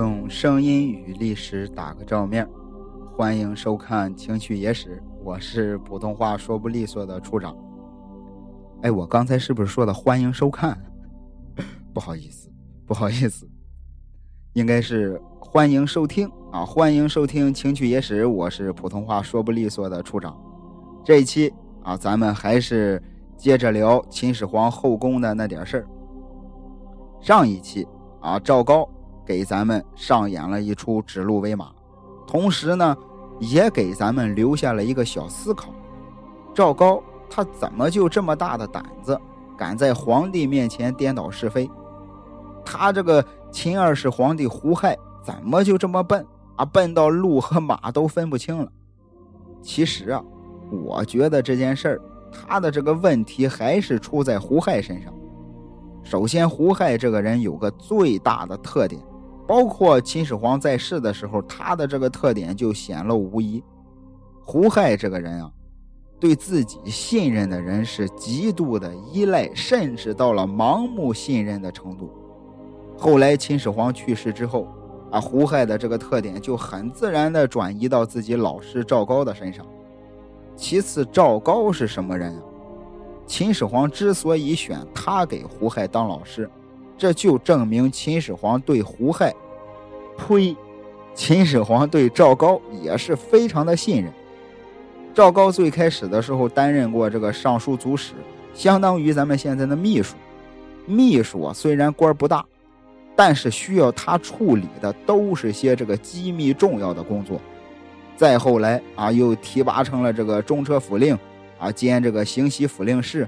用声音与历史打个照面欢迎收看《情趣野史》，我是普通话说不利索的处长。哎，我刚才是不是说的欢迎收看？不好意思，不好意思，应该是欢迎收听啊！欢迎收听《情趣野史》，我是普通话说不利索的处长。这一期啊，咱们还是接着聊秦始皇后宫的那点事儿。上一期啊，赵高给咱们上演了一出指鹿为马，同时呢，也给咱们留下了一个小思考：赵高他怎么就这么大的胆子，敢在皇帝面前颠倒是非？他这个秦二世皇帝胡亥怎么就这么笨啊？笨到鹿和马都分不清了？其实啊，我觉得这件事儿，他的这个问题还是出在胡亥身上。首先，胡亥这个人有个最大的特点，包括秦始皇在世的时候，他的这个特点就显露无遗。胡亥这个人啊，对自己信任的人是极度的依赖，甚至到了盲目信任的程度。后来秦始皇去世之后，啊，胡亥的这个特点就很自然的转移到自己老师赵高的身上。其次，赵高是什么人啊？秦始皇之所以选他给胡亥当老师，这就证明秦始皇对胡亥，呸，秦始皇对赵高也是非常的信任。赵高最开始的时候担任过这个尚书组使，相当于咱们现在的秘书。秘书啊，虽然官不大，但是需要他处理的都是些这个机密重要的工作。再后来啊，又提拔成了这个中车府令。啊，兼这个行西府令事，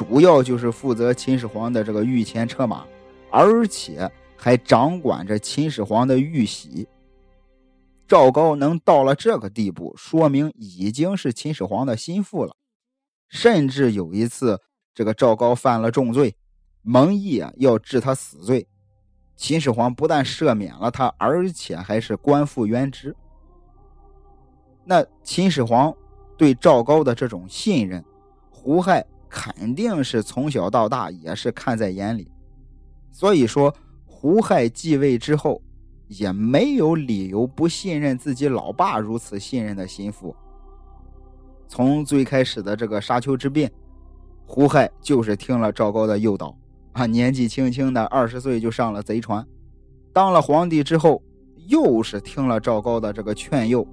主要就是负责秦始皇的这个御前车马，而且还掌管着秦始皇的玉玺。赵高能到了这个地步，说明已经是秦始皇的心腹了。甚至有一次，这个赵高犯了重罪，蒙毅啊要治他死罪，秦始皇不但赦免了他，而且还是官复原职。那秦始皇。对赵高的这种信任，胡亥肯定是从小到大也是看在眼里。所以说，胡亥继位之后，也没有理由不信任自己老爸如此信任的心腹。从最开始的这个沙丘之变，胡亥就是听了赵高的诱导啊，年纪轻轻的二十岁就上了贼船。当了皇帝之后，又是听了赵高的这个劝诱。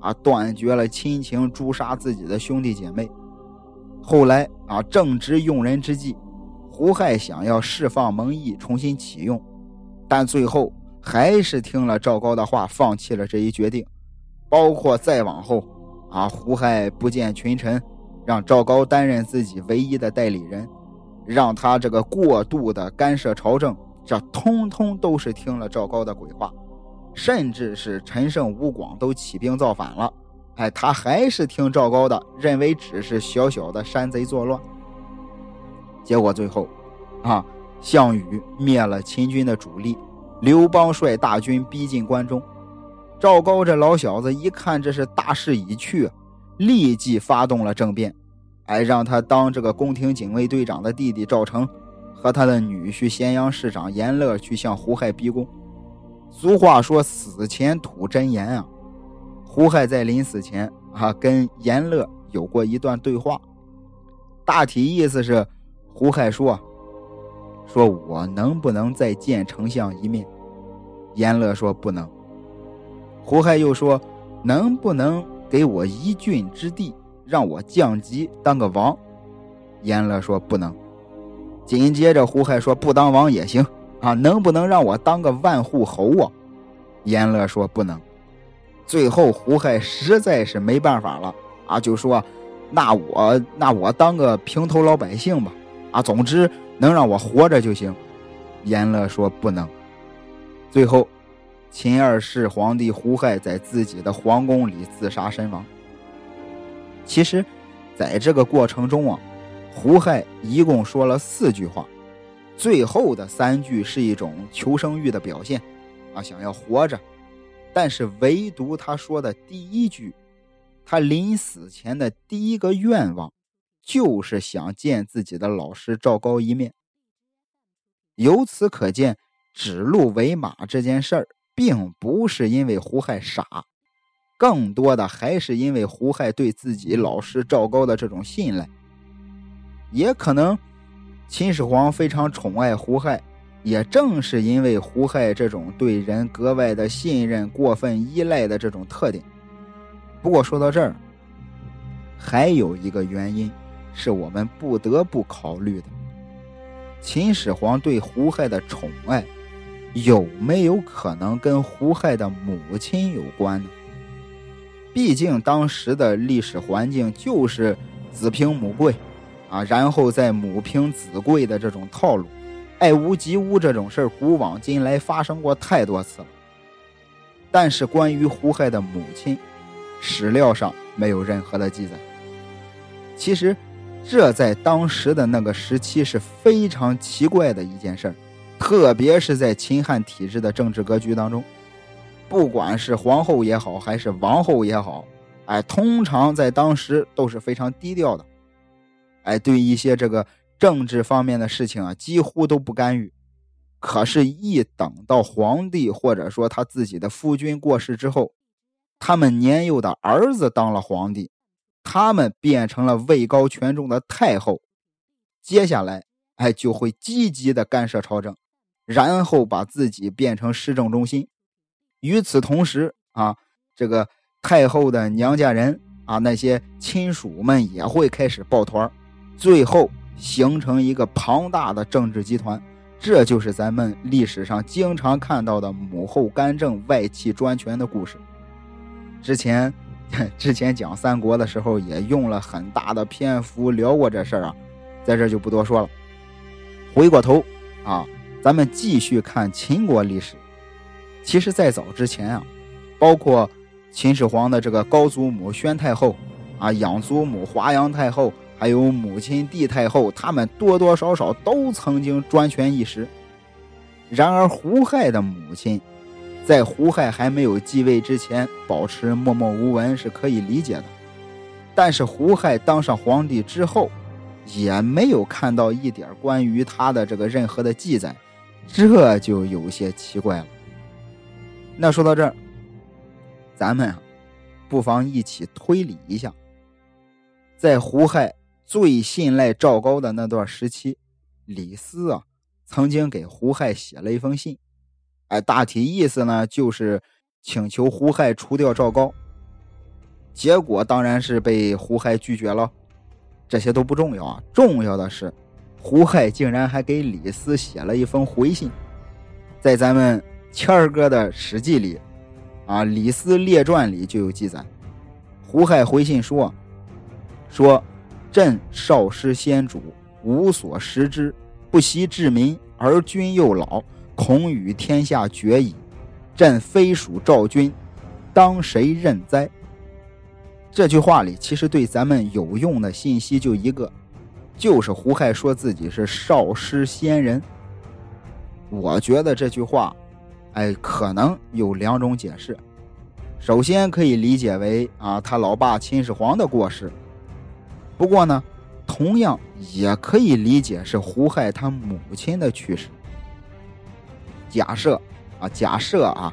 啊，断绝了亲情，诛杀自己的兄弟姐妹。后来啊，正值用人之际，胡亥想要释放蒙毅，重新启用，但最后还是听了赵高的话，放弃了这一决定。包括再往后，啊，胡亥不见群臣，让赵高担任自己唯一的代理人，让他这个过度的干涉朝政，这通通都是听了赵高的鬼话。甚至是陈胜、吴广都起兵造反了，哎，他还是听赵高的，认为只是小小的山贼作乱。结果最后，啊，项羽灭了秦军的主力，刘邦率大军逼近关中。赵高这老小子一看这是大势已去，立即发动了政变，哎，让他当这个宫廷警卫队长的弟弟赵成，和他的女婿咸阳市长严乐去向胡亥逼宫。俗话说：“死前吐真言啊！”胡亥在临死前啊，跟严乐有过一段对话，大体意思是：胡亥说：“说我能不能再见丞相一面？”严乐说：“不能。”胡亥又说：“能不能给我一郡之地，让我降级当个王？”严乐说：“不能。”紧接着，胡亥说：“不当王也行。”啊，能不能让我当个万户侯啊？严乐说不能。最后胡亥实在是没办法了啊，就说：“那我那我当个平头老百姓吧。”啊，总之能让我活着就行。严乐说不能。最后，秦二世皇帝胡亥在自己的皇宫里自杀身亡。其实，在这个过程中啊，胡亥一共说了四句话。最后的三句是一种求生欲的表现，啊，想要活着，但是唯独他说的第一句，他临死前的第一个愿望，就是想见自己的老师赵高一面。由此可见，指鹿为马这件事儿并不是因为胡亥傻，更多的还是因为胡亥对自己老师赵高的这种信赖。也可能秦始皇非常宠爱胡亥，也正是因为胡亥这种对人格外的信任、过分依赖的这种特点。不过说到这儿，还有一个原因是我们不得不考虑的：秦始皇对胡亥的宠爱。有没有可能跟胡亥的母亲有关呢？毕竟当时的历史环境就是子凭母贵，啊，然后再母凭子贵的这种套路，爱屋及乌这种事儿，古往今来发生过太多次了。但是关于胡亥的母亲，史料上没有任何的记载。其实，这在当时的那个时期是非常奇怪的一件事儿。特别是在秦汉体制的政治格局当中，不管是皇后也好，还是王后也好，哎，通常在当时都是非常低调的，哎，对一些这个政治方面的事情啊，几乎都不干预。可是，一等到皇帝或者说他自己的夫君过世之后，他们年幼的儿子当了皇帝，他们变成了位高权重的太后，接下来，哎，就会积极的干涉朝政。然后把自己变成市政中心，与此同时啊，这个太后的娘家人啊，那些亲属们也会开始抱团，最后形成一个庞大的政治集团。这就是咱们历史上经常看到的母后干政、外戚专权的故事。之前 之前讲三国的时候，也用了很大的篇幅聊过这事儿啊，在这就不多说了。回过头啊。咱们继续看秦国历史。其实，在早之前啊，包括秦始皇的这个高祖母宣太后啊，养祖母华阳太后，还有母亲帝太后，他们多多少少都曾经专权一时。然而，胡亥的母亲在胡亥还没有继位之前，保持默默无闻是可以理解的。但是，胡亥当上皇帝之后，也没有看到一点关于他的这个任何的记载。这就有些奇怪了。那说到这儿，咱们，不妨一起推理一下，在胡亥最信赖赵高的那段时期，李斯啊，曾经给胡亥写了一封信，哎，大体意思呢，就是请求胡亥除掉赵高。结果当然是被胡亥拒绝了。这些都不重要啊，重要的是。胡亥竟然还给李斯写了一封回信，在咱们谦儿哥的《史记》里，啊，《李斯列传》里就有记载。胡亥回信说：“说朕少师先主，无所识之，不惜治民，而君又老，恐与天下决矣。朕非属赵君，当谁任哉？”这句话里其实对咱们有用的信息就一个。就是胡亥说自己是少师仙人，我觉得这句话，哎，可能有两种解释。首先可以理解为啊，他老爸秦始皇的过世。不过呢，同样也可以理解是胡亥他母亲的去世。假设啊，假设啊，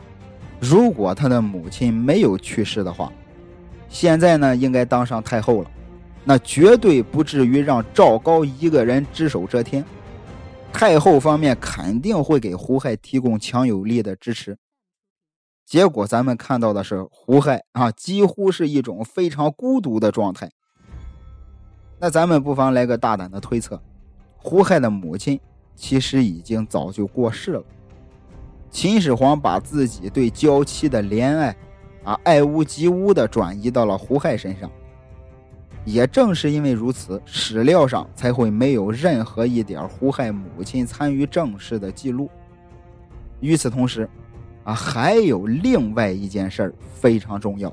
如果他的母亲没有去世的话，现在呢，应该当上太后了。那绝对不至于让赵高一个人只手遮天，太后方面肯定会给胡亥提供强有力的支持。结果咱们看到的是胡亥啊，几乎是一种非常孤独的状态。那咱们不妨来个大胆的推测：胡亥的母亲其实已经早就过世了。秦始皇把自己对娇妻的怜爱啊，爱屋及乌的转移到了胡亥身上。也正是因为如此，史料上才会没有任何一点胡亥母亲参与政事的记录。与此同时，啊，还有另外一件事儿非常重要。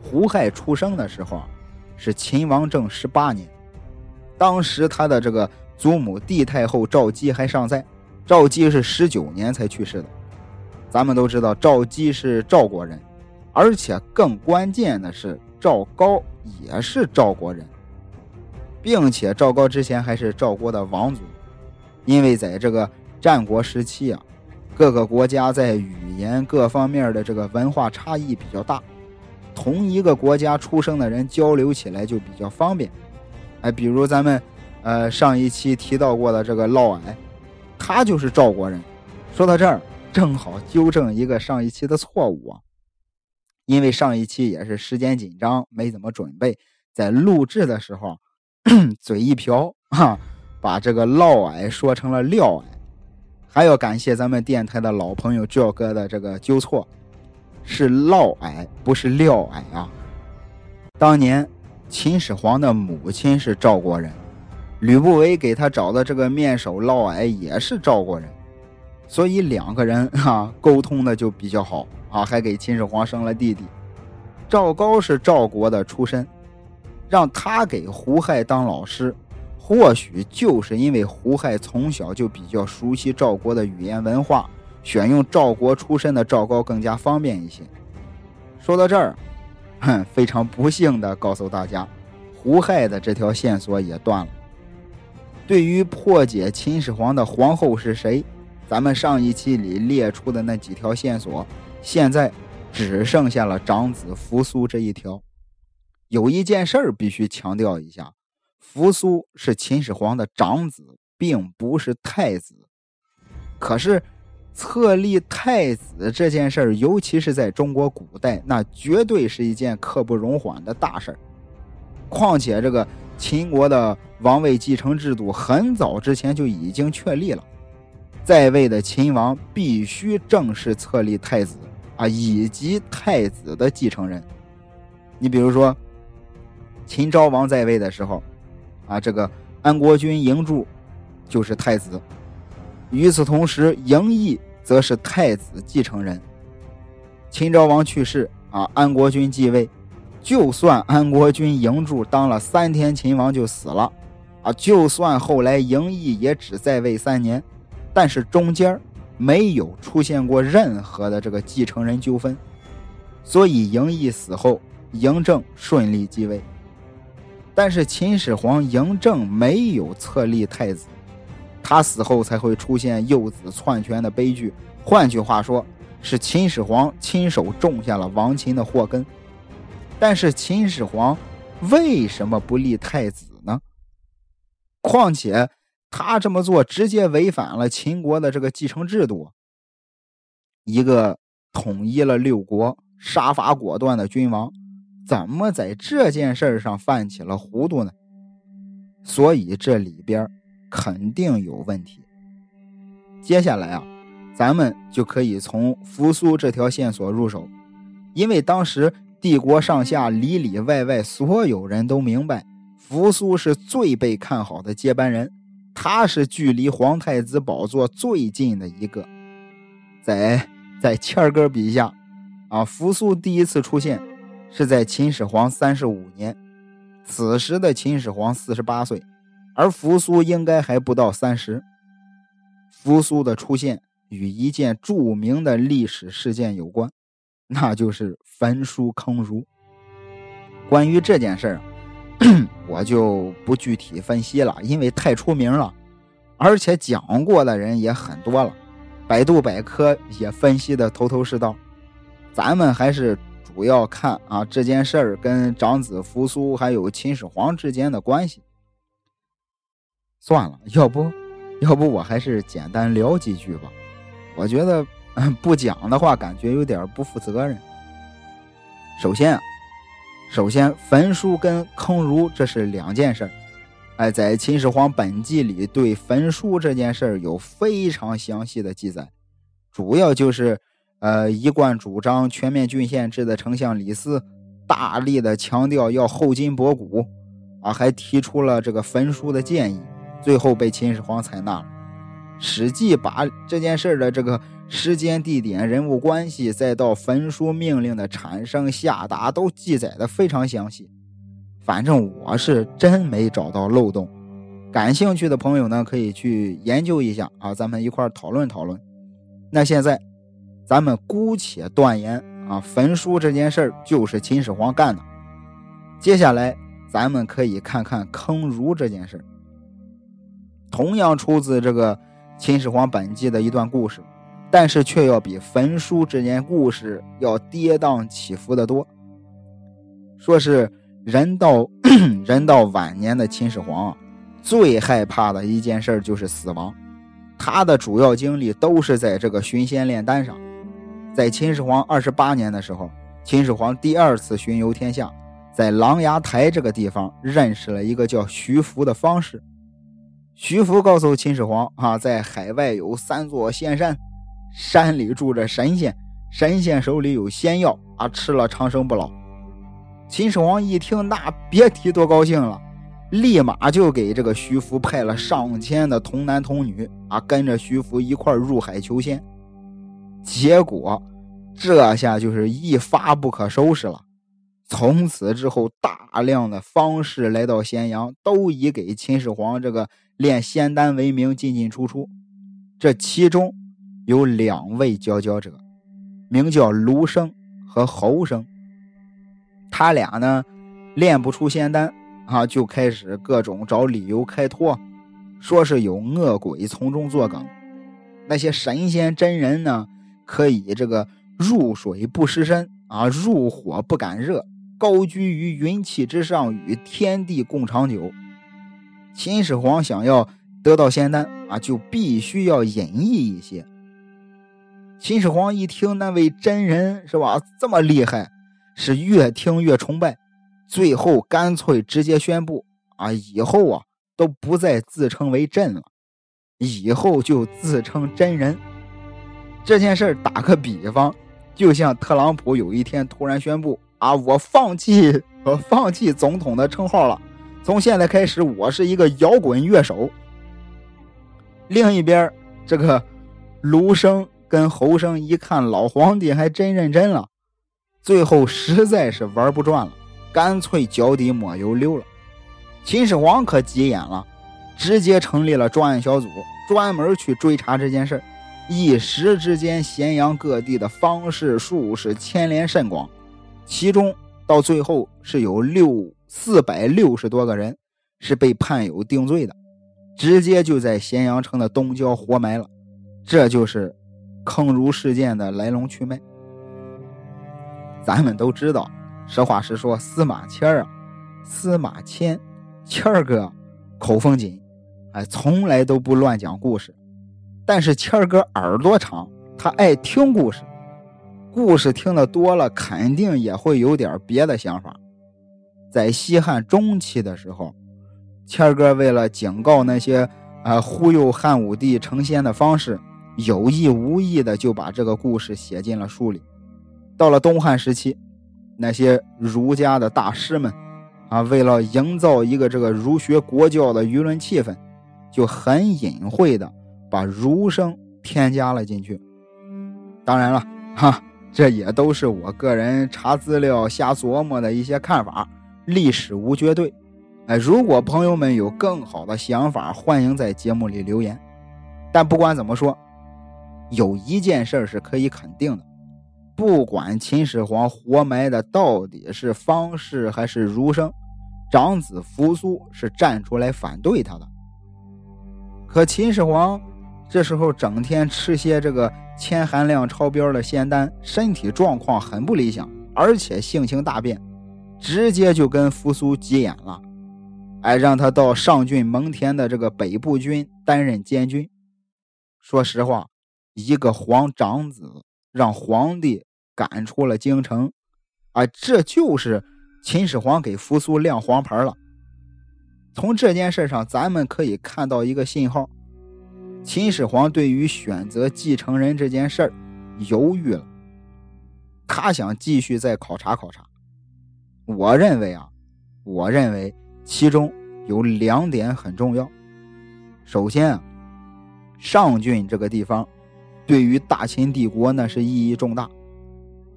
胡亥出生的时候啊，是秦王政十八年，当时他的这个祖母帝太后赵姬还尚在，赵姬是十九年才去世的。咱们都知道赵姬是赵国人，而且更关键的是赵高。也是赵国人，并且赵高之前还是赵国的王族，因为在这个战国时期啊，各个国家在语言各方面的这个文化差异比较大，同一个国家出生的人交流起来就比较方便。哎，比如咱们呃上一期提到过的这个嫪毐，他就是赵国人。说到这儿，正好纠正一个上一期的错误啊，因为上一期也是时间紧张，没怎么准备，在录制的时候 嘴一瓢啊，把这个嫪毐说成了廖毐。还要感谢咱们电台的老朋友赵哥的这个纠错，是嫪毐，不是廖毐啊。当年秦始皇的母亲是赵国人，吕不韦给他找的这个面首嫪毐也是赵国人，所以两个人啊沟通的就比较好啊，还给秦始皇生了弟弟。赵高是赵国的出身，让他给胡亥当老师。或许就是因为胡亥从小就比较熟悉赵国的语言文化，选用赵国出身的赵高更加方便一些。说到这儿，哼，非常不幸的告诉大家，胡亥的这条线索也断了。对于破解秦始皇的皇后是谁，咱们上一期里列出的那几条线索，现在只剩下了长子扶苏这一条。有一件事儿必须强调一下。扶苏是秦始皇的长子，并不是太子。可是，册立太子这件事儿，尤其是在中国古代，那绝对是一件刻不容缓的大事儿。况且，这个秦国的王位继承制度很早之前就已经确立了，在位的秦王必须正式册立太子啊，以及太子的继承人。你比如说，秦昭王在位的时候。啊，这个安国君嬴柱就是太子。与此同时，嬴异则是太子继承人。秦昭王去世，啊，安国君继位。就算安国君嬴柱当了三天秦王就死了，啊，就算后来嬴异也只在位三年，但是中间没有出现过任何的这个继承人纠纷，所以嬴异死后，嬴政顺利继位。但是秦始皇嬴政没有册立太子，他死后才会出现幼子篡权的悲剧。换句话说，是秦始皇亲手种下了亡秦的祸根。但是秦始皇为什么不立太子呢？况且他这么做直接违反了秦国的这个继承制度。一个统一了六国、杀伐果断的君王。怎么在这件事上犯起了糊涂呢？所以这里边肯定有问题。接下来啊，咱们就可以从扶苏这条线索入手，因为当时帝国上下里里外外所有人都明白，扶苏是最被看好的接班人，他是距离皇太子宝座最近的一个。在在谦儿哥笔下，啊，扶苏第一次出现。是在秦始皇三十五年，此时的秦始皇四十八岁，而扶苏应该还不到三十。扶苏的出现与一件著名的历史事件有关，那就是焚书坑儒。关于这件事儿，我就不具体分析了，因为太出名了，而且讲过的人也很多了，百度百科也分析的头头是道，咱们还是。主要看啊这件事儿跟长子扶苏还有秦始皇之间的关系。算了，要不，要不我还是简单聊几句吧。我觉得不讲的话，感觉有点不负责任。首先啊，首先焚书跟坑儒这是两件事儿。哎，在《秦始皇本纪》里对焚书这件事儿有非常详细的记载，主要就是。呃，一贯主张全面郡县制的丞相李斯，大力的强调要厚今薄古，啊，还提出了这个焚书的建议，最后被秦始皇采纳了。《史记》把这件事的这个时间、地点、人物关系，再到焚书命令的产生、下达，都记载的非常详细。反正我是真没找到漏洞。感兴趣的朋友呢，可以去研究一下啊，咱们一块讨论讨论。那现在。咱们姑且断言啊，焚书这件事就是秦始皇干的。接下来，咱们可以看看坑儒这件事儿，同样出自这个《秦始皇本纪》的一段故事。但是却要比焚书这件故事要跌宕起伏的多。说是人到 人到晚年的秦始皇，最害怕的一件事就是死亡。他的主要精力都是在这个寻仙炼丹上。在秦始皇二十八年的时候，秦始皇第二次巡游天下，在琅琊台这个地方认识了一个叫徐福的方士。徐福告诉秦始皇啊，在海外有三座仙山，山里住着神仙，神仙手里有仙药啊，吃了长生不老。秦始皇一听，那别提多高兴了。立马就给这个徐福派了上千的童男童女啊，跟着徐福一块入海求仙。结果这下就是一发不可收拾了。从此之后，大量的方士来到咸阳，都以给秦始皇这个炼仙丹为名进进出出。这其中有两位佼佼者，名叫卢生和侯生。他俩呢，炼不出仙丹。啊，就开始各种找理由开脱，说是有恶鬼从中作梗。那些神仙真人呢，可以这个入水不湿身啊，入火不敢热，高居于云气之上，与天地共长久。秦始皇想要得到仙丹啊，就必须要隐逸一些。秦始皇一听那位真人是吧，这么厉害，是越听越崇拜。最后干脆直接宣布啊，以后啊都不再自称为朕了，以后就自称真人。这件事打个比方，就像特朗普有一天突然宣布啊，我放弃我放弃总统的称号了，从现在开始我是一个摇滚乐手。另一边，这个卢生跟侯生一看老皇帝还真认真了，最后实在是玩不转了。干脆脚底抹油溜了。秦始皇可急眼了，直接成立了专案小组，专门去追查这件事一时之间，咸阳各地的方士术士牵连甚广，其中到最后是有六四百六十多个人是被判有定罪的，直接就在咸阳城的东郊活埋了。这就是坑儒事件的来龙去脉。咱们都知道。实话实说，司马迁啊，司马迁，谦儿哥口风紧，哎，从来都不乱讲故事。但是谦儿哥耳朵长，他爱听故事，故事听得多了，肯定也会有点别的想法。在西汉中期的时候，谦哥为了警告那些啊忽悠汉武帝成仙的方式，有意无意的就把这个故事写进了书里。到了东汉时期。那些儒家的大师们，啊，为了营造一个这个儒学国教的舆论气氛，就很隐晦的把儒生添加了进去。当然了，哈，这也都是我个人查资料瞎琢磨的一些看法，历史无绝对。哎，如果朋友们有更好的想法，欢迎在节目里留言。但不管怎么说，有一件事是可以肯定的。不管秦始皇活埋的到底是方士还是儒生，长子扶苏是站出来反对他的。可秦始皇这时候整天吃些这个铅含量超标的仙丹，身体状况很不理想，而且性情大变，直接就跟扶苏急眼了，哎，让他到上郡蒙恬的这个北部军担任监军。说实话，一个皇长子让皇帝。赶出了京城，啊，这就是秦始皇给扶苏亮黄牌了。从这件事上，咱们可以看到一个信号：秦始皇对于选择继承人这件事儿犹豫了，他想继续再考察考察。我认为啊，我认为其中有两点很重要。首先啊，上郡这个地方对于大秦帝国那是意义重大。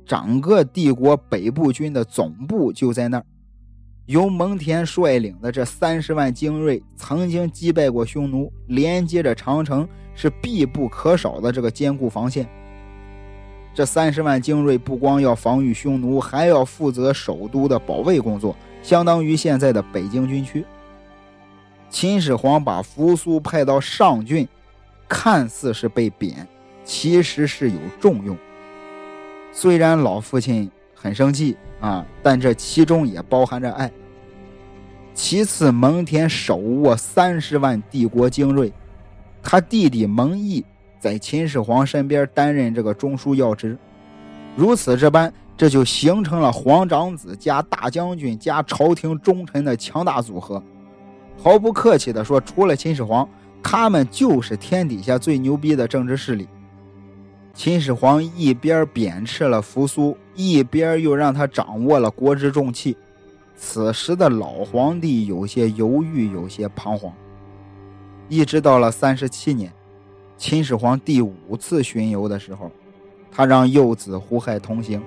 整个帝国北部军的总部就在那儿，由蒙恬率领的这三十万精锐曾经击败过匈奴，连接着长城是必不可少的这个坚固防线。这三十万精锐不光要防御匈奴，还要负责首都的保卫工作，相当于现在的北京军区。秦始皇把扶苏派到上郡，看似是被贬，其实是有重用。虽然老父亲很生气啊，但这其中也包含着爱。其次，蒙恬手握三十万帝国精锐，他弟弟蒙毅在秦始皇身边担任这个中枢要职，如此这般，这就形成了皇长子加大将军加朝廷忠臣的强大组合。毫不客气地说，除了秦始皇，他们就是天底下最牛逼的政治势力。秦始皇一边贬斥了扶苏，一边又让他掌握了国之重器。此时的老皇帝有些犹豫，有些彷徨。一直到了三十七年，秦始皇第五次巡游的时候，他让幼子胡亥同行。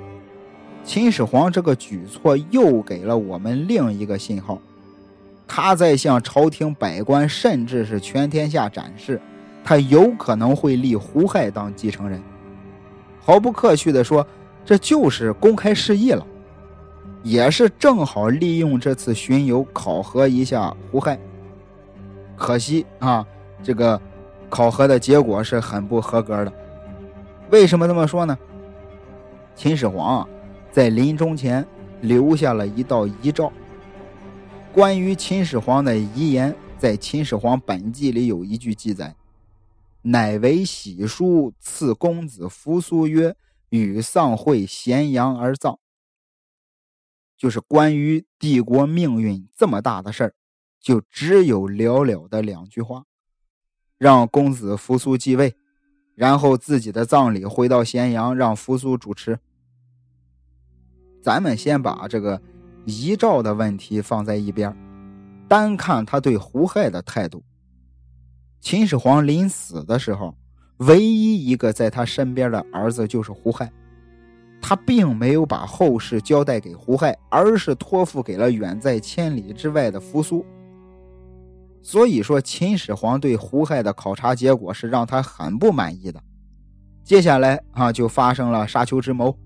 秦始皇这个举措又给了我们另一个信号，他在向朝廷百官，甚至是全天下展示，他有可能会立胡亥当继承人。毫不客气地说，这就是公开示意了。也是正好利用这次巡游考核一下胡亥，可惜啊，这个考核的结果是很不合格的。为什么这么说呢？秦始皇啊，在临终前留下了一道遗诏。关于秦始皇的遗言，在《秦始皇本纪》里有一句记载：“乃为喜书赐公子扶苏曰：‘与丧会咸阳而葬。’”就是关于帝国命运这么大的事儿，就只有寥寥的两句话：让公子扶苏继位，然后自己的葬礼回到咸阳，让扶苏主持。咱们先把这个遗诏的问题放在一边，单看他对胡亥的态度。秦始皇临死的时候，唯一一个在他身边的儿子就是胡亥。他并没有把后事交代给胡亥，而是托付给了远在千里之外的扶苏。所以说，秦始皇对胡亥的考察结果是让他很不满意的。接下来啊，就发生了沙丘之谋，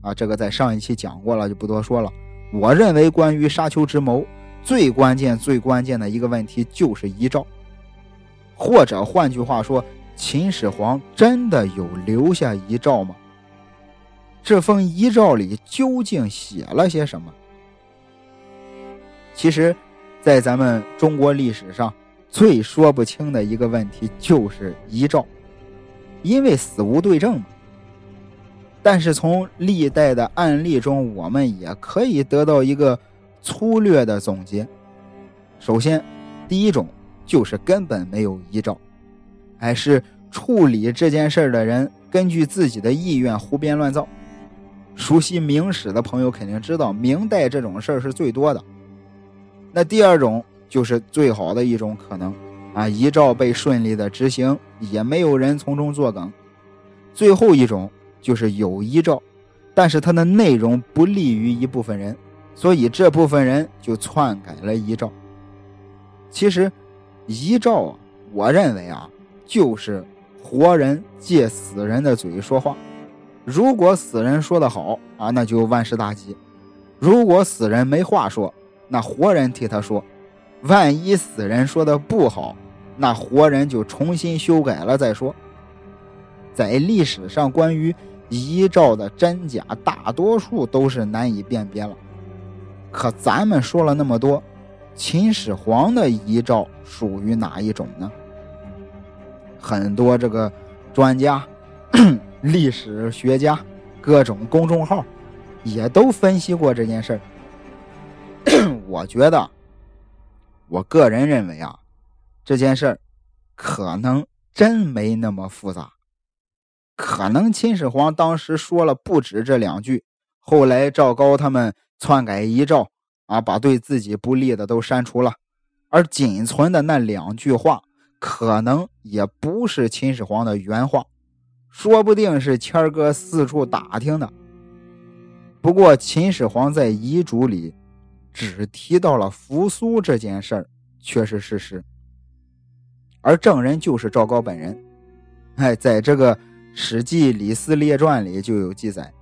啊，这个在上一期讲过了，就不多说了。我认为，关于沙丘之谋，最关键、最关键的一个问题就是遗诏，或者换句话说，秦始皇真的有留下遗诏吗？这封遗诏里究竟写了些什么？其实，在咱们中国历史上最说不清的一个问题就是遗诏，因为死无对证嘛。但是从历代的案例中，我们也可以得到一个粗略的总结。首先，第一种就是根本没有遗诏，还是处理这件事的人根据自己的意愿胡编乱造。熟悉明史的朋友肯定知道，明代这种事儿是最多的。那第二种就是最好的一种可能，啊，遗诏被顺利的执行，也没有人从中作梗。最后一种就是有遗诏，但是它的内容不利于一部分人，所以这部分人就篡改了遗诏。其实，遗诏啊，我认为啊，就是活人借死人的嘴说话。如果死人说的好啊，那就万事大吉；如果死人没话说，那活人替他说。万一死人说的不好，那活人就重新修改了再说。在历史上，关于遗诏的真假，大多数都是难以辨别了。可咱们说了那么多，秦始皇的遗诏属于哪一种呢？很多这个专家。历史学家、各种公众号也都分析过这件事儿。我觉得，我个人认为啊，这件事儿可能真没那么复杂。可能秦始皇当时说了不止这两句，后来赵高他们篡改遗诏啊，把对自己不利的都删除了，而仅存的那两句话，可能也不是秦始皇的原话。说不定是谦儿哥四处打听的。不过秦始皇在遗嘱里只提到了扶苏这件事儿，却是事实。而证人就是赵高本人。哎，在这个《史记·李斯列传》里就有记载，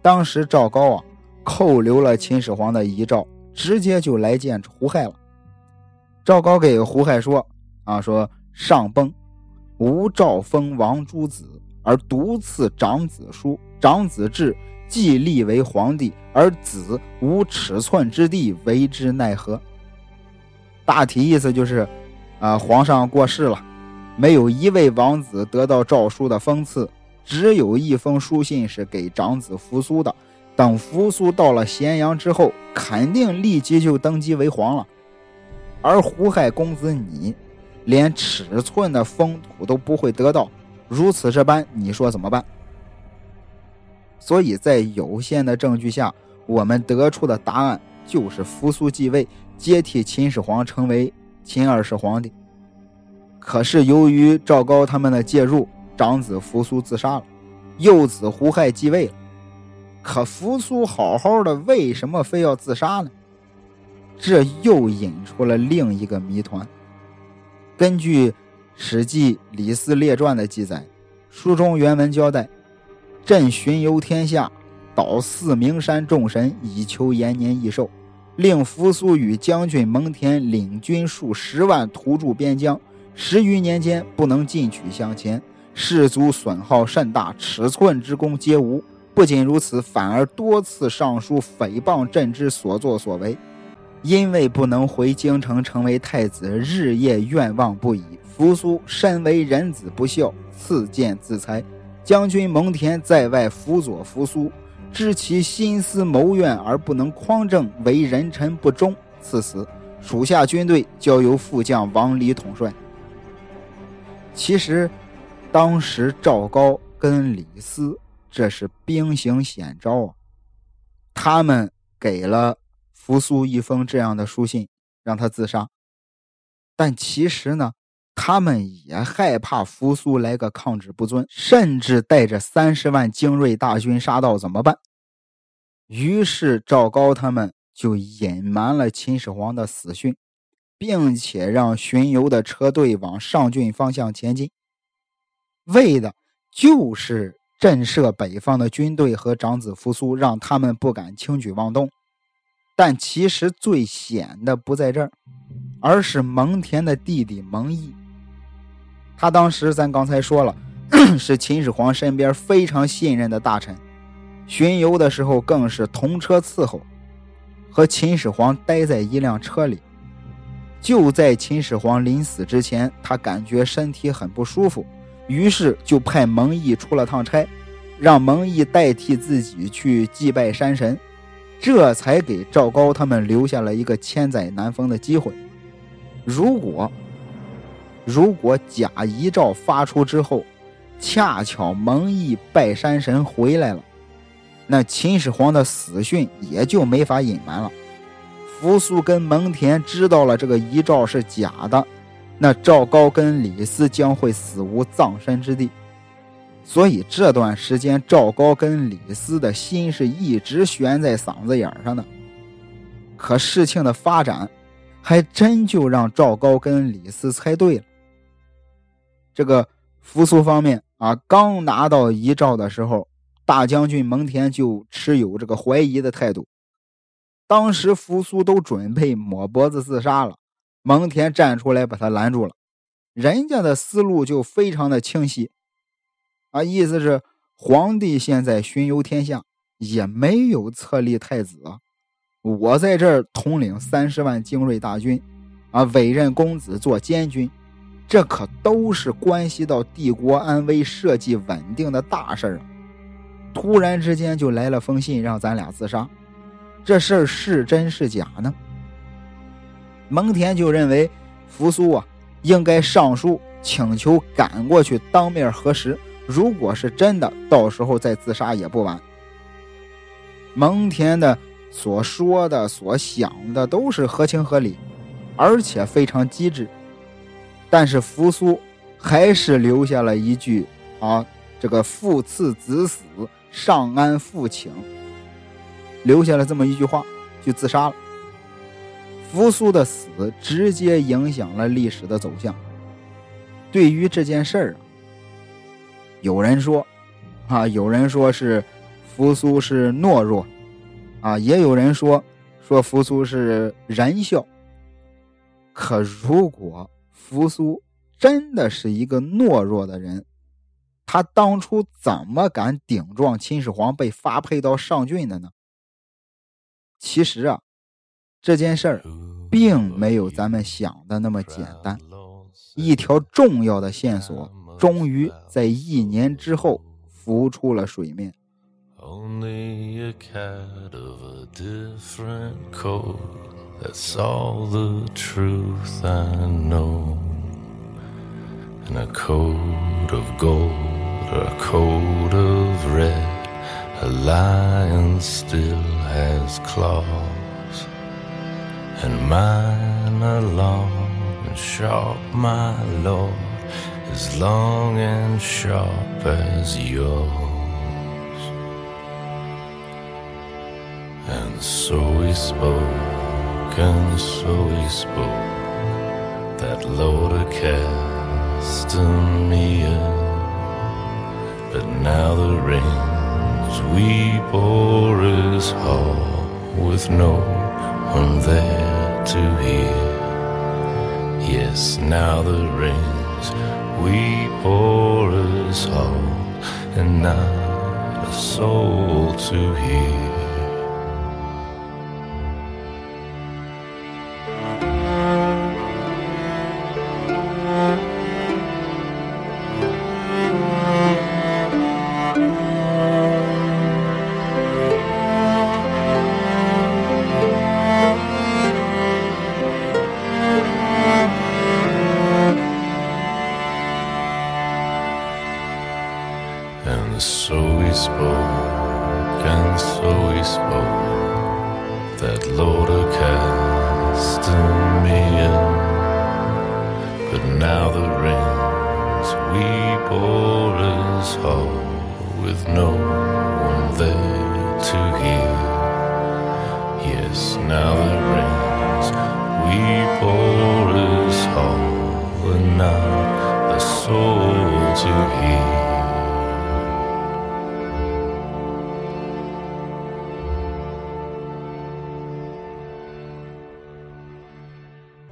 当时赵高啊扣留了秦始皇的遗诏，直接就来见胡亥了。赵高给胡亥说：“啊，说上崩，吾诏封王诸子。”而独赐长子书。长子至，既立为皇帝，而子无尺寸之地，为之奈何？大体意思就是，啊，皇上过世了，没有一位王子得到诏书的封赐，只有一封书信是给长子扶苏的。等扶苏到了咸阳之后，肯定立即就登基为皇了。而胡亥公子你，连尺寸的封土都不会得到，如此这般，你说怎么办？所以在有限的证据下，我们得出的答案就是扶苏继位，接替秦始皇，成为秦二世皇帝。可是由于赵高他们的介入，长子扶苏自杀了，幼子胡亥继位了。可扶苏好好的，为什么非要自杀呢？这又引出了另一个谜团。根据《史记·李斯列传》的记载，书中原文交代。朕巡游天下，导四名山众神，以求延年益寿。令扶苏与将军蒙恬领军数十万，突驻边疆。十余年间，不能进取向前，士卒损耗甚大，尺寸之功皆无。不仅如此，反而多次上书诽谤朕之所作所为。因为不能回京城成为太子，日夜愿望不已。扶苏身为人子，不孝，赐剑自裁。将军蒙恬在外辅佐扶苏，知其心思谋怨而不能匡正，为人臣不忠，赐死。属下军队交由副将王离统帅。其实，当时赵高跟李斯这是兵行险招啊，他们给了扶苏一封这样的书信，让他自杀。但其实呢？他们也害怕扶苏来个抗旨不遵，甚至带着三十万精锐大军杀到，怎么办？于是赵高他们就隐瞒了秦始皇的死讯，并且让巡游的车队往上郡方向前进，为的就是震慑北方的军队和长子扶苏，让他们不敢轻举妄动。但其实最险的不在这儿，而是蒙恬的弟弟蒙毅。他当时咱刚才说了，是秦始皇身边非常信任的大臣，巡游的时候更是同车伺候，和秦始皇待在一辆车里。就在秦始皇临死之前，他感觉身体很不舒服，于是就派蒙毅出了趟差，让蒙毅代替自己去祭拜山神，这才给赵高他们留下了一个千载难逢的机会。如果。如果假遗诏发出之后，恰巧蒙毅拜山神回来了，那秦始皇的死讯也就没法隐瞒了。扶苏跟蒙恬知道了这个遗诏是假的，那赵高跟李斯将会死无葬身之地。所以这段时间，赵高跟李斯的心是一直悬在嗓子眼上的。可事情的发展，还真就让赵高跟李斯猜对了。这个扶苏方面啊，刚拿到遗诏的时候，大将军蒙恬就持有这个怀疑的态度。当时扶苏都准备抹脖子自杀了，蒙恬站出来把他拦住了。人家的思路就非常的清晰，啊，意思是皇帝现在巡游天下，也没有册立太子啊，我在这儿统领三十万精锐大军，啊，委任公子做监军。这可都是关系到帝国安危、社稷稳定的大事儿啊！突然之间就来了封信，让咱俩自杀，这事儿是真是假呢？蒙恬就认为扶苏啊，应该上书请求赶过去当面核实，如果是真的，到时候再自杀也不晚。蒙恬的所说的、所想的都是合情合理，而且非常机智。但是扶苏还是留下了一句：“啊，这个父赐子死，上安父请。”留下了这么一句话，就自杀了。扶苏的死直接影响了历史的走向。对于这件事儿啊，有人说，啊，有人说是扶苏是懦弱，啊，也有人说说扶苏是仁孝。可如果，扶苏真的是一个懦弱的人，他当初怎么敢顶撞秦始皇被发配到上郡的呢？其实啊，这件事儿并没有咱们想的那么简单。一条重要的线索终于在一年之后浮出了水面。And a coat of gold or a coat of red, a lion still has claws, and mine are long and sharp, my lord, as long and sharp as yours. And so we spoke, and so we spoke, that Lord of Castamere. But now the ring we bore his hall with no one there to hear. Yes, now the rings we pour us all, and not a soul to hear.